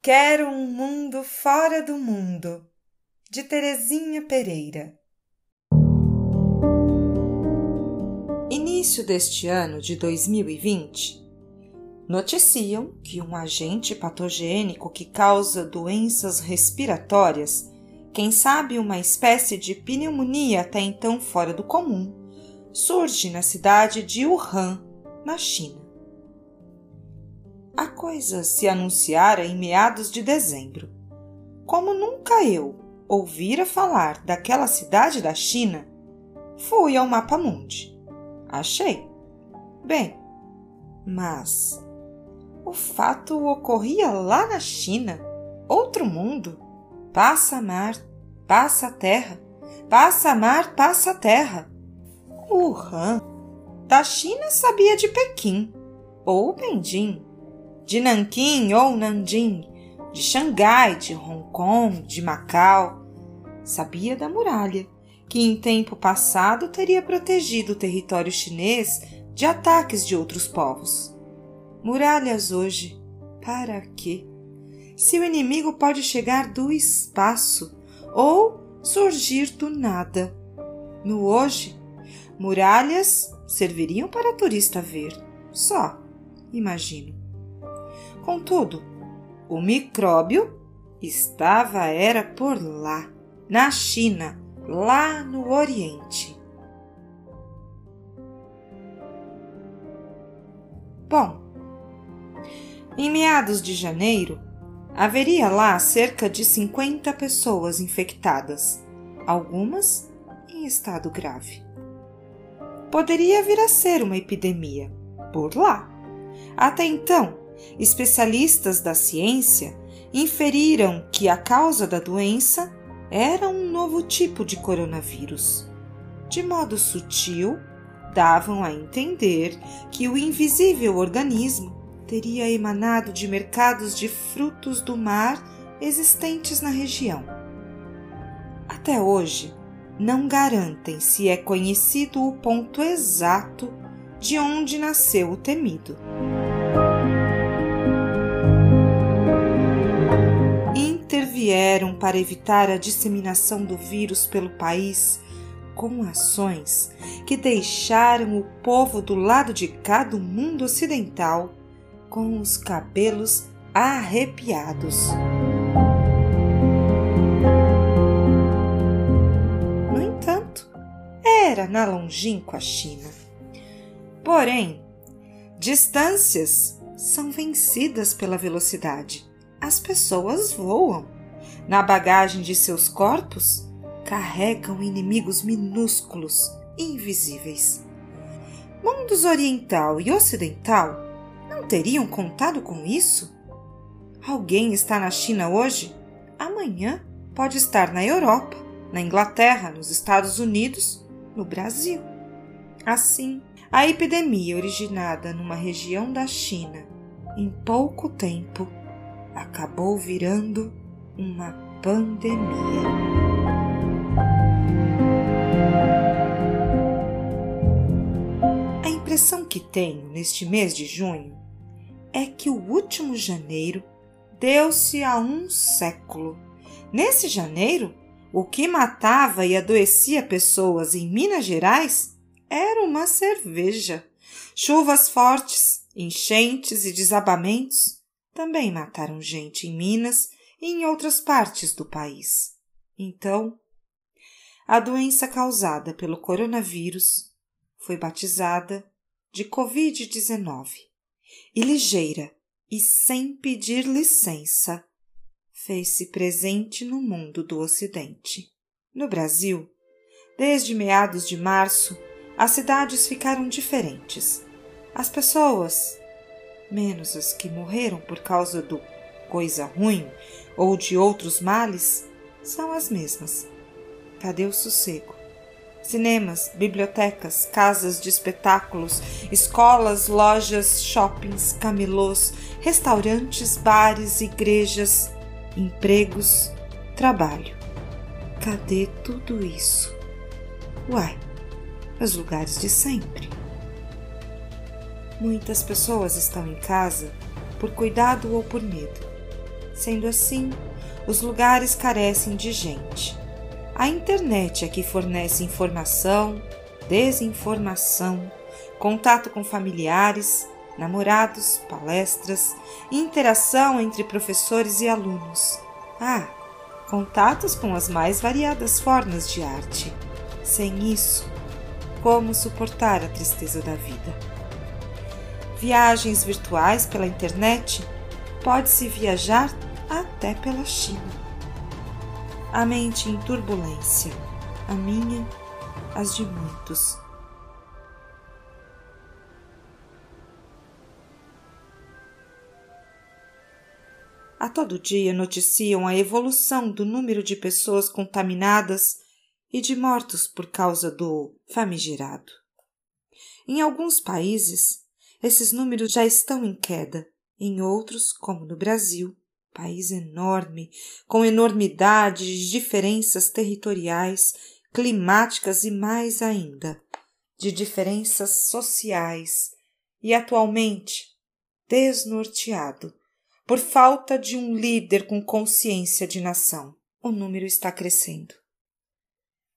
Quero um mundo fora do mundo, de Terezinha Pereira. Início deste ano de 2020, noticiam que um agente patogênico que causa doenças respiratórias, quem sabe uma espécie de pneumonia até então fora do comum, surge na cidade de Wuhan, na China a coisa se anunciara em meados de dezembro. Como nunca eu ouvira falar daquela cidade da China, fui ao Mapa Mundi. Achei. Bem, mas o fato ocorria lá na China, outro mundo. Passa mar, passa terra, passa mar, passa terra. Wuhan, da China sabia de Pequim ou Beijing de Nanquim ou Nanjing, de Xangai, de Hong Kong, de Macau. Sabia da muralha, que em tempo passado teria protegido o território chinês de ataques de outros povos. Muralhas hoje, para quê? Se o inimigo pode chegar do espaço ou surgir do nada. No hoje, muralhas serviriam para turista ver, só, imagino. Contudo, o micróbio estava era por lá, na China, lá no Oriente. Bom, em meados de janeiro, haveria lá cerca de 50 pessoas infectadas, algumas em estado grave. Poderia vir a ser uma epidemia por lá. Até então, especialistas da ciência inferiram que a causa da doença era um novo tipo de coronavírus. De modo sutil, davam a entender que o invisível organismo teria emanado de mercados de frutos do mar existentes na região. Até hoje, não garantem se é conhecido o ponto exato de onde nasceu o temido. Vieram para evitar a disseminação do vírus pelo país com ações que deixaram o povo do lado de cá do mundo ocidental com os cabelos arrepiados. No entanto, era na longínqua China. Porém, distâncias são vencidas pela velocidade. As pessoas voam na bagagem de seus corpos, carregam inimigos minúsculos, invisíveis. Mundos oriental e ocidental não teriam contado com isso? Alguém está na China hoje, amanhã pode estar na Europa, na Inglaterra, nos Estados Unidos, no Brasil. Assim, a epidemia originada numa região da China, em pouco tempo, acabou virando uma pandemia. A impressão que tenho neste mês de junho é que o último janeiro deu-se a um século. Nesse janeiro, o que matava e adoecia pessoas em Minas Gerais era uma cerveja. Chuvas fortes, enchentes e desabamentos também mataram gente em Minas e em outras partes do país. Então, a doença causada pelo coronavírus foi batizada de Covid-19 e ligeira e sem pedir licença fez-se presente no mundo do Ocidente. No Brasil, desde meados de março, as cidades ficaram diferentes. As pessoas, menos as que morreram por causa do coisa ruim ou de outros males são as mesmas. Cadê o sossego? Cinemas, bibliotecas, casas de espetáculos, escolas, lojas, shoppings, camelôs, restaurantes, bares, igrejas, empregos, trabalho. Cadê tudo isso? Uai, os lugares de sempre. Muitas pessoas estão em casa por cuidado ou por medo Sendo assim, os lugares carecem de gente. A internet é que fornece informação, desinformação, contato com familiares, namorados, palestras, interação entre professores e alunos. Ah, contatos com as mais variadas formas de arte. Sem isso, como suportar a tristeza da vida? Viagens virtuais pela internet? Pode-se viajar até pela China. A mente em turbulência, a minha, as de muitos a todo dia noticiam a evolução do número de pessoas contaminadas e de mortos por causa do famigerado. Em alguns países, esses números já estão em queda, em outros, como no Brasil, país enorme, com enormidade de diferenças territoriais, climáticas e mais ainda, de diferenças sociais, e atualmente desnorteado por falta de um líder com consciência de nação. O número está crescendo.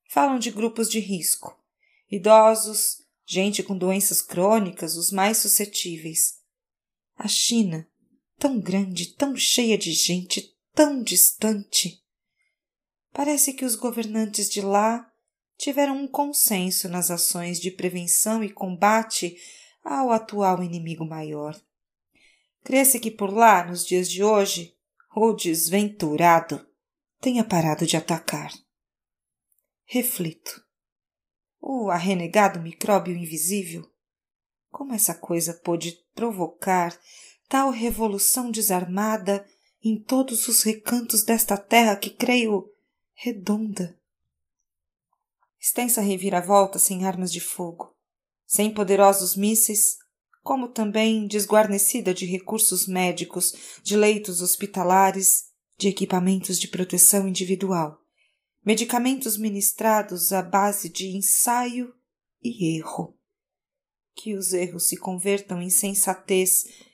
Falam de grupos de risco, idosos, gente com doenças crônicas, os mais suscetíveis. A China, tão grande, tão cheia de gente, tão distante. Parece que os governantes de lá tiveram um consenso nas ações de prevenção e combate ao atual inimigo maior. Crê-se que por lá, nos dias de hoje, o desventurado tenha parado de atacar. Reflito. O arrenegado micróbio invisível? Como essa coisa pôde provocar tal revolução desarmada em todos os recantos desta terra que creio redonda? Extensa reviravolta sem armas de fogo, sem poderosos mísseis como também desguarnecida de recursos médicos, de leitos hospitalares, de equipamentos de proteção individual, medicamentos ministrados à base de ensaio e erro. Que os erros se convertam em sensatez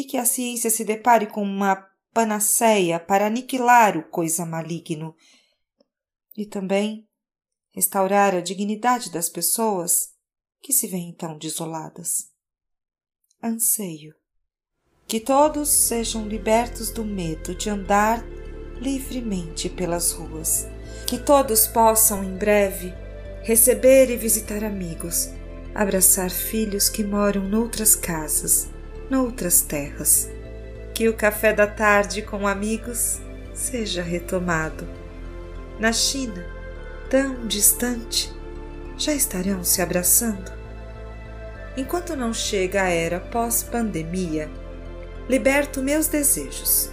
e que a ciência se depare com uma panaceia para aniquilar o coisa maligno. E também restaurar a dignidade das pessoas que se veem tão desoladas anseio. Que todos sejam libertos do medo de andar livremente pelas ruas. Que todos possam, em breve, receber e visitar amigos, abraçar filhos que moram noutras casas, noutras terras. Que o café da tarde com amigos seja retomado. Na China, tão distante, já estarão se abraçando? enquanto não chega a era pós-pandemia, liberto meus desejos.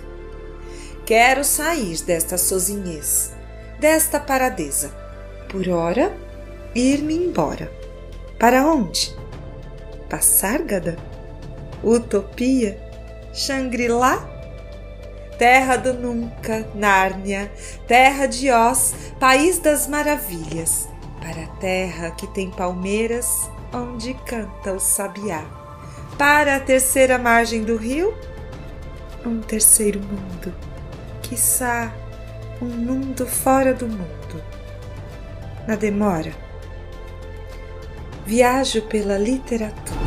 Quero sair desta sozinhez, desta paradeza. Por ora, ir-me embora. Para onde? Passárgada? Utopia? Shangri-La? Terra do nunca, Nárnia, terra de Oz, país das maravilhas, para a terra que tem palmeiras onde canta o sabiá. Para a terceira margem do rio, um terceiro mundo, quiçá um mundo fora do mundo. Na demora, viajo pela literatura.